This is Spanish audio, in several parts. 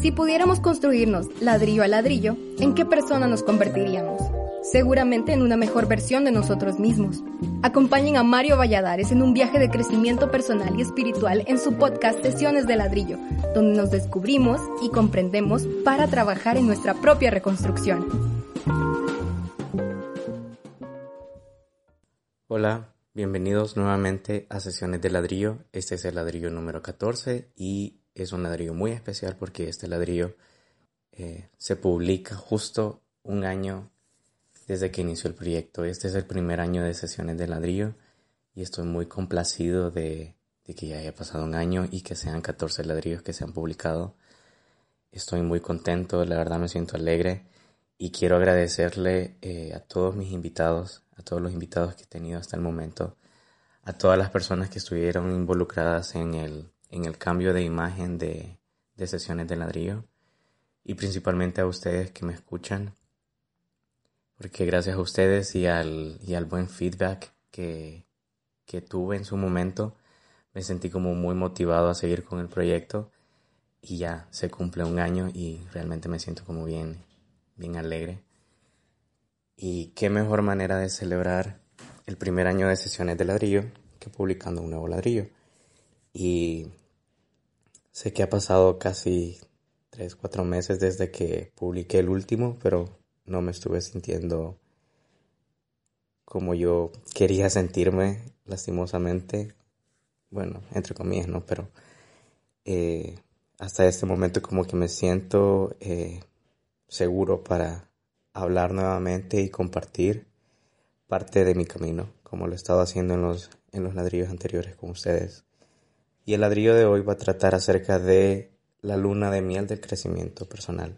Si pudiéramos construirnos ladrillo a ladrillo, ¿en qué persona nos convertiríamos? Seguramente en una mejor versión de nosotros mismos. Acompañen a Mario Valladares en un viaje de crecimiento personal y espiritual en su podcast Sesiones de Ladrillo, donde nos descubrimos y comprendemos para trabajar en nuestra propia reconstrucción. Hola, bienvenidos nuevamente a Sesiones de Ladrillo. Este es el ladrillo número 14 y es un ladrillo muy especial porque este ladrillo eh, se publica justo un año desde que inició el proyecto. Este es el primer año de sesiones de ladrillo y estoy muy complacido de, que ya haya pasado un año y que sean 14 ladrillos que se han publicado. Estoy muy contento, la verdad me siento alegre y quiero agradecerle eh, a todos mis invitados, a todos los invitados que he tenido hasta el momento, a todas las personas que estuvieron involucradas en el, en el cambio de imagen de, de sesiones de ladrillo y principalmente a ustedes que me escuchan porque gracias a ustedes y al, y al buen feedback que, que tuve en su momento me sentí como muy motivado a seguir con el proyecto y ya se cumple un año y realmente me siento como bien, bien alegre. Y qué mejor manera de celebrar el primer año de sesiones de ladrillo que publicando un nuevo ladrillo. Y Sé que ha pasado casi 3, 4 meses desde que publiqué el último, pero no me estuve sintiendo como yo quería sentirme, lastimosamente. Bueno, entre comillas, ¿no? Pero eh, hasta este momento como que me siento eh, seguro para hablar nuevamente y compartir parte de mi camino, como lo he estado haciendo en los, en los ladrillos anteriores con ustedes. Y el ladrillo de hoy va a tratar acerca de la luna de miel del crecimiento personal.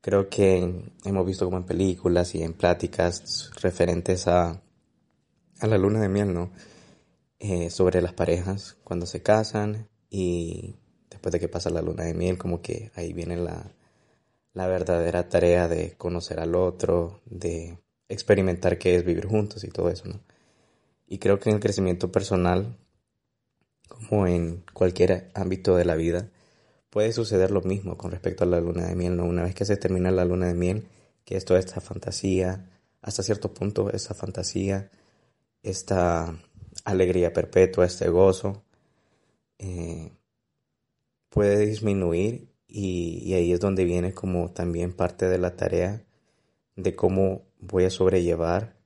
Creo que hemos visto como en películas y en pláticas referentes a, a la luna de miel, ¿no? Eh, sobre las parejas cuando se casan y después de que pasa la luna de miel, como que ahí viene la, la verdadera tarea de conocer al otro, de experimentar qué es vivir juntos y todo eso, ¿no? Y creo que en el crecimiento personal como en cualquier ámbito de la vida, puede suceder lo mismo con respecto a la luna de miel. ¿no? Una vez que se termina la luna de miel, que es toda esta fantasía, hasta cierto punto esa fantasía, esta alegría perpetua, este gozo, eh, puede disminuir y, y ahí es donde viene como también parte de la tarea de cómo voy a sobrellevar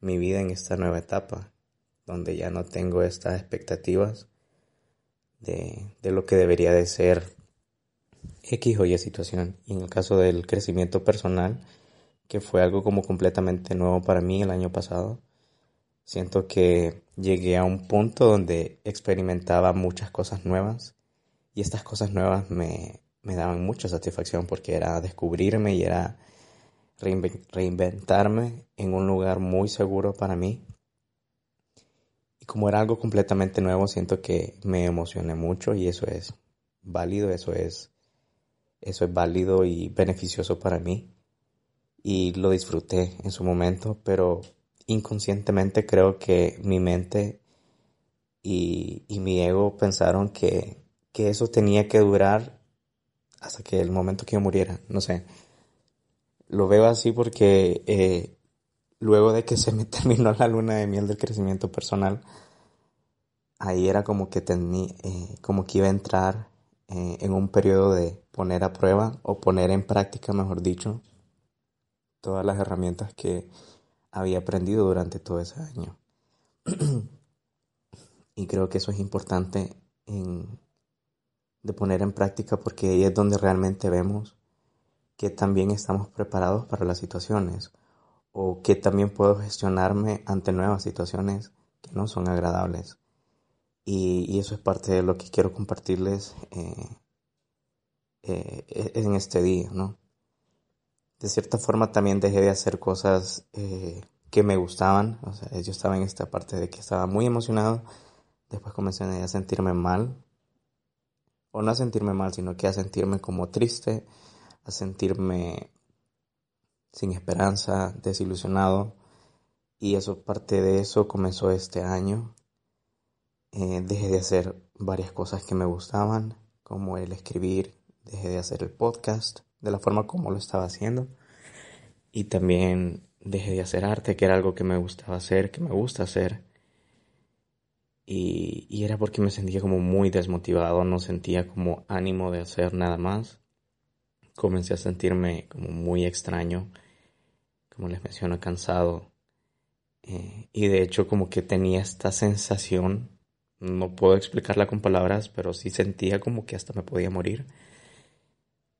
mi vida en esta nueva etapa, donde ya no tengo estas expectativas de, lo que debería de ser X o Y situación. Y en el caso del crecimiento personal, que fue algo como completamente nuevo para mí el año pasado, siento que llegué a un punto donde experimentaba muchas cosas nuevas y estas cosas nuevas me, me daban mucha satisfacción porque era descubrirme y era reinventarme en un lugar muy seguro para mí como era algo completamente nuevo, siento que me emocioné mucho y eso es válido, eso es, eso es válido y beneficioso para mí. Y lo disfruté en su momento, pero inconscientemente creo que mi mente y, mi ego pensaron que, que eso tenía que durar hasta que el momento que yo muriera, no sé. Lo veo así porque eh, luego de que se me terminó la luna de miel del crecimiento personal, ahí era como que tenía, eh, como que iba a entrar eh, en un periodo de poner a prueba o poner en práctica, mejor dicho, todas las herramientas que había aprendido durante todo ese año. y creo que eso es importante de poner en práctica porque ahí es donde realmente vemos que también estamos preparados para las situaciones o que también puedo gestionarme ante nuevas situaciones que no son agradables. Y, eso es parte de lo que quiero compartirles eh, eh, en este día, ¿no? De cierta forma también dejé de hacer cosas eh, que me gustaban, o sea, yo estaba en esta parte de que estaba muy emocionado, después comencé a sentirme mal, o no a sentirme mal, sino que a sentirme como triste, a sentirme sin esperanza, desilusionado. Y eso, parte de eso comenzó este año. Eh, dejé de hacer varias cosas que me gustaban, como el escribir, dejé de hacer el podcast de la forma como lo estaba haciendo y también dejé de hacer arte, que era algo que me gustaba hacer, que me gusta hacer. Y, y, era porque me sentía como muy desmotivado, no sentía como ánimo de hacer nada más. Comencé a sentirme como muy extraño, como les menciono, cansado. Eh, y de hecho como que tenía esta sensación, no puedo explicarla con palabras, pero sí sentía como que hasta me podía morir.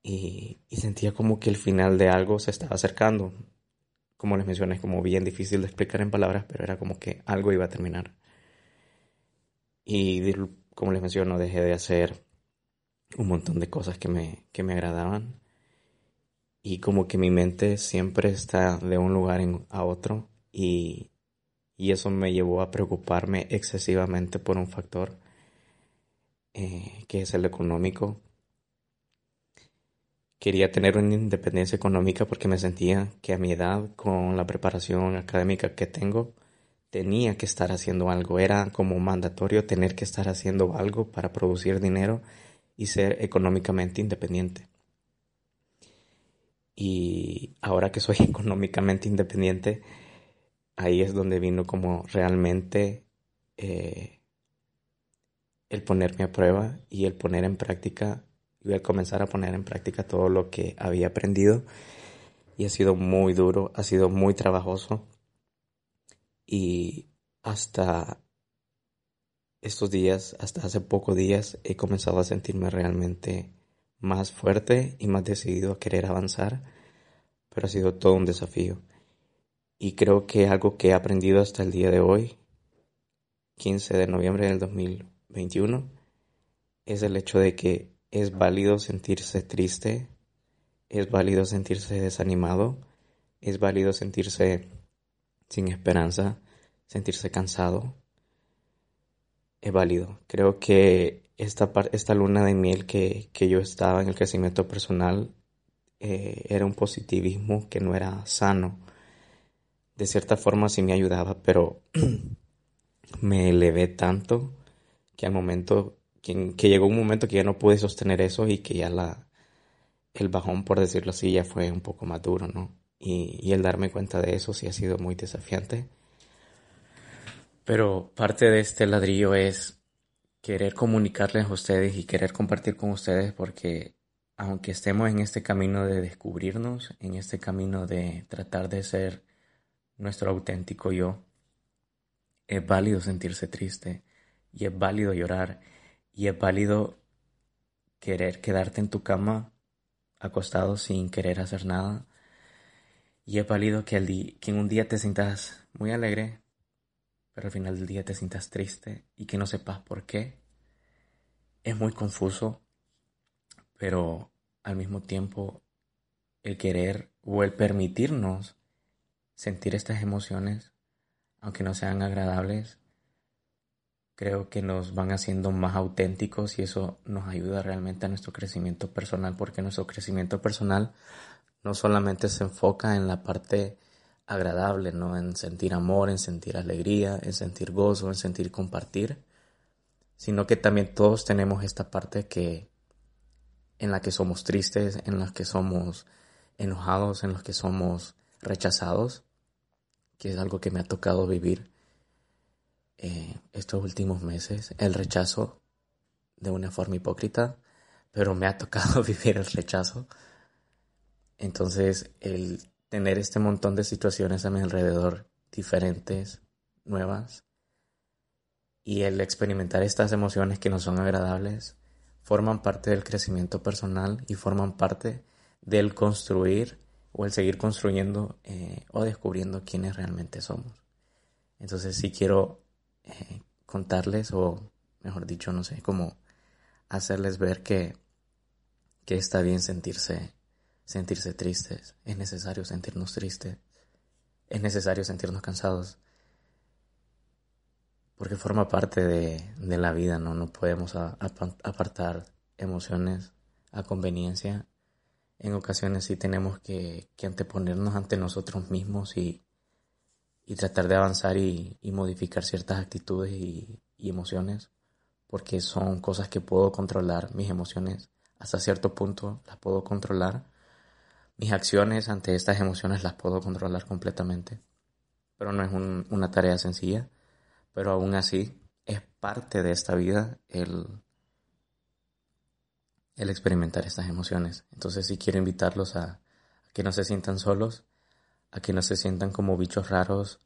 Y, sentía como que el final de algo se estaba acercando como les mencioné, es como bien difícil de explicar en palabras, pero era como que algo iba a terminar. Y como les menciono, dejé de hacer un montón de cosas que me, que me agradaban. Y como que mi mente siempre está de un lugar a otro. Y, y, eso me llevó a preocuparme excesivamente por un factor eh, que es el económico Quería tener una independencia económica porque me sentía que a mi edad, con la preparación académica que tengo, tenía que estar haciendo algo. Era como mandatorio tener que estar haciendo algo para producir dinero y ser económicamente independiente. Y ahora que soy económicamente independiente, ahí es donde vino como realmente eh, el ponerme a prueba y el poner en práctica voy a comenzar a poner en práctica todo lo que había aprendido. Y ha sido muy duro, ha sido muy trabajoso. Y hasta estos días, hasta hace pocos días, he comenzado a sentirme realmente más fuerte y más decidido a querer avanzar, pero ha sido todo un desafío. Y creo que algo que he aprendido hasta el día de hoy, 15 de noviembre del 2021, es el hecho de que es válido sentirse triste, es válido sentirse desanimado, es válido sentirse sin esperanza, sentirse cansado. Es válido. Creo que esta, esta luna de miel que, yo estaba en el crecimiento personal eh, era un positivismo que no era sano. De cierta forma sí me ayudaba, pero me elevé tanto que al momento que, llegó un momento que ya no pude sostener eso y que ya la, el bajón, por decirlo así, ya fue un poco más duro, ¿no? Y, y el darme cuenta de eso sí ha sido muy desafiante. Pero parte de este ladrillo es querer comunicarles a ustedes y querer compartir con ustedes porque aunque estemos en este camino de descubrirnos, en este camino de tratar de ser nuestro auténtico yo, es válido sentirse triste y es válido llorar y es válido querer quedarte en tu cama acostado sin querer hacer nada. Y es válido que, que en un día te sientas muy alegre, pero al final del día te sientas triste y que no sepas por qué. Es muy confuso, pero al mismo tiempo el querer o el permitirnos sentir estas emociones, aunque no sean agradables, creo que nos van haciendo más auténticos y eso nos ayuda realmente a nuestro crecimiento personal porque nuestro crecimiento personal no solamente se enfoca en la parte agradable, ¿no? En sentir amor, en sentir alegría, en sentir gozo, en sentir compartir, sino que también todos tenemos esta parte que en la que somos tristes, en la que somos enojados, en los que somos rechazados, que es algo que me ha tocado vivir eh, estos últimos meses el rechazo de una forma hipócrita, pero me ha tocado vivir el rechazo. Entonces, el tener este montón de situaciones a mi alrededor diferentes, nuevas, y el experimentar estas emociones que no son agradables, forman parte del crecimiento personal y forman parte del construir o el seguir construyendo eh, o descubriendo quiénes realmente somos. Entonces, si quiero eh, contarles o, mejor dicho, no sé, como hacerles ver que, que está bien sentirse, sentirse tristes, es necesario sentirnos tristes, es necesario sentirnos cansados, porque forma parte de, de la vida, ¿no? No podemos apartar emociones a conveniencia. En ocasiones sí tenemos que, que anteponernos ante nosotros mismos y, y tratar de avanzar y, modificar ciertas actitudes y, emociones porque son cosas que puedo controlar mis emociones hasta cierto punto las puedo controlar. Mis acciones ante estas emociones las puedo controlar completamente. Pero no es una tarea sencilla. Pero aún así es parte de esta vida el, experimentar estas emociones. Entonces sí quiero invitarlos a, que no se sientan solos, a que no se sientan como bichos raros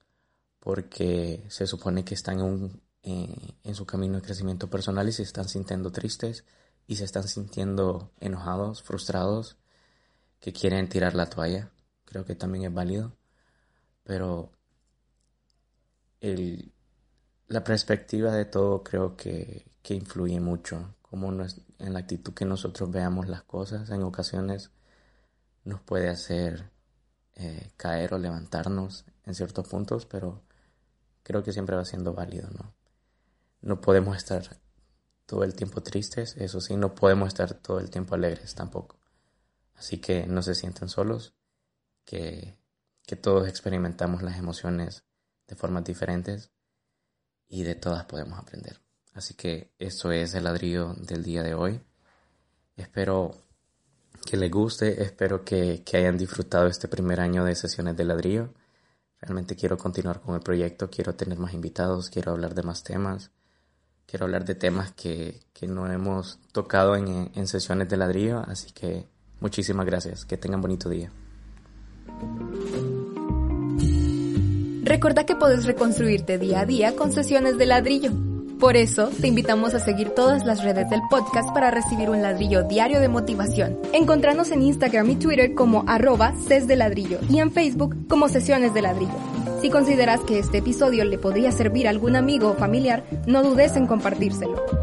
porque se supone que están en, eh, en su camino de crecimiento personal y se están sintiendo tristes y se están sintiendo enojados, frustrados, que quieren tirar la toalla. Creo que también es válido. Pero el, la perspectiva de todo creo que, que influye mucho. Como en la actitud que nosotros veamos las cosas en ocasiones nos puede hacer eh, caer o levantarnos en ciertos puntos, pero creo que siempre va siendo válido, ¿no? No podemos estar todo el tiempo tristes, eso sí, no podemos estar todo el tiempo alegres tampoco. Así que no se sienten solos, que, que todos experimentamos las emociones de formas diferentes y de todas podemos aprender. Así que eso es el ladrillo del día de hoy. Espero que les guste, espero que, que hayan disfrutado este primer año de sesiones de ladrillo. Realmente quiero continuar con el proyecto, quiero tener más invitados, quiero hablar de más temas, quiero hablar de temas que, que no hemos tocado en, en sesiones de ladrillo, así que muchísimas gracias, que tengan bonito día. Recuerda que puedes reconstruirte día a día con sesiones de ladrillo. Por eso, te invitamos a seguir todas las redes del podcast para recibir un ladrillo diario de motivación. Encontrarnos en Instagram y Twitter como arroba de ladrillo y en Facebook como sesiones de ladrillo. Si consideras que este episodio le podría servir a algún amigo o familiar, no dudes en compartírselo.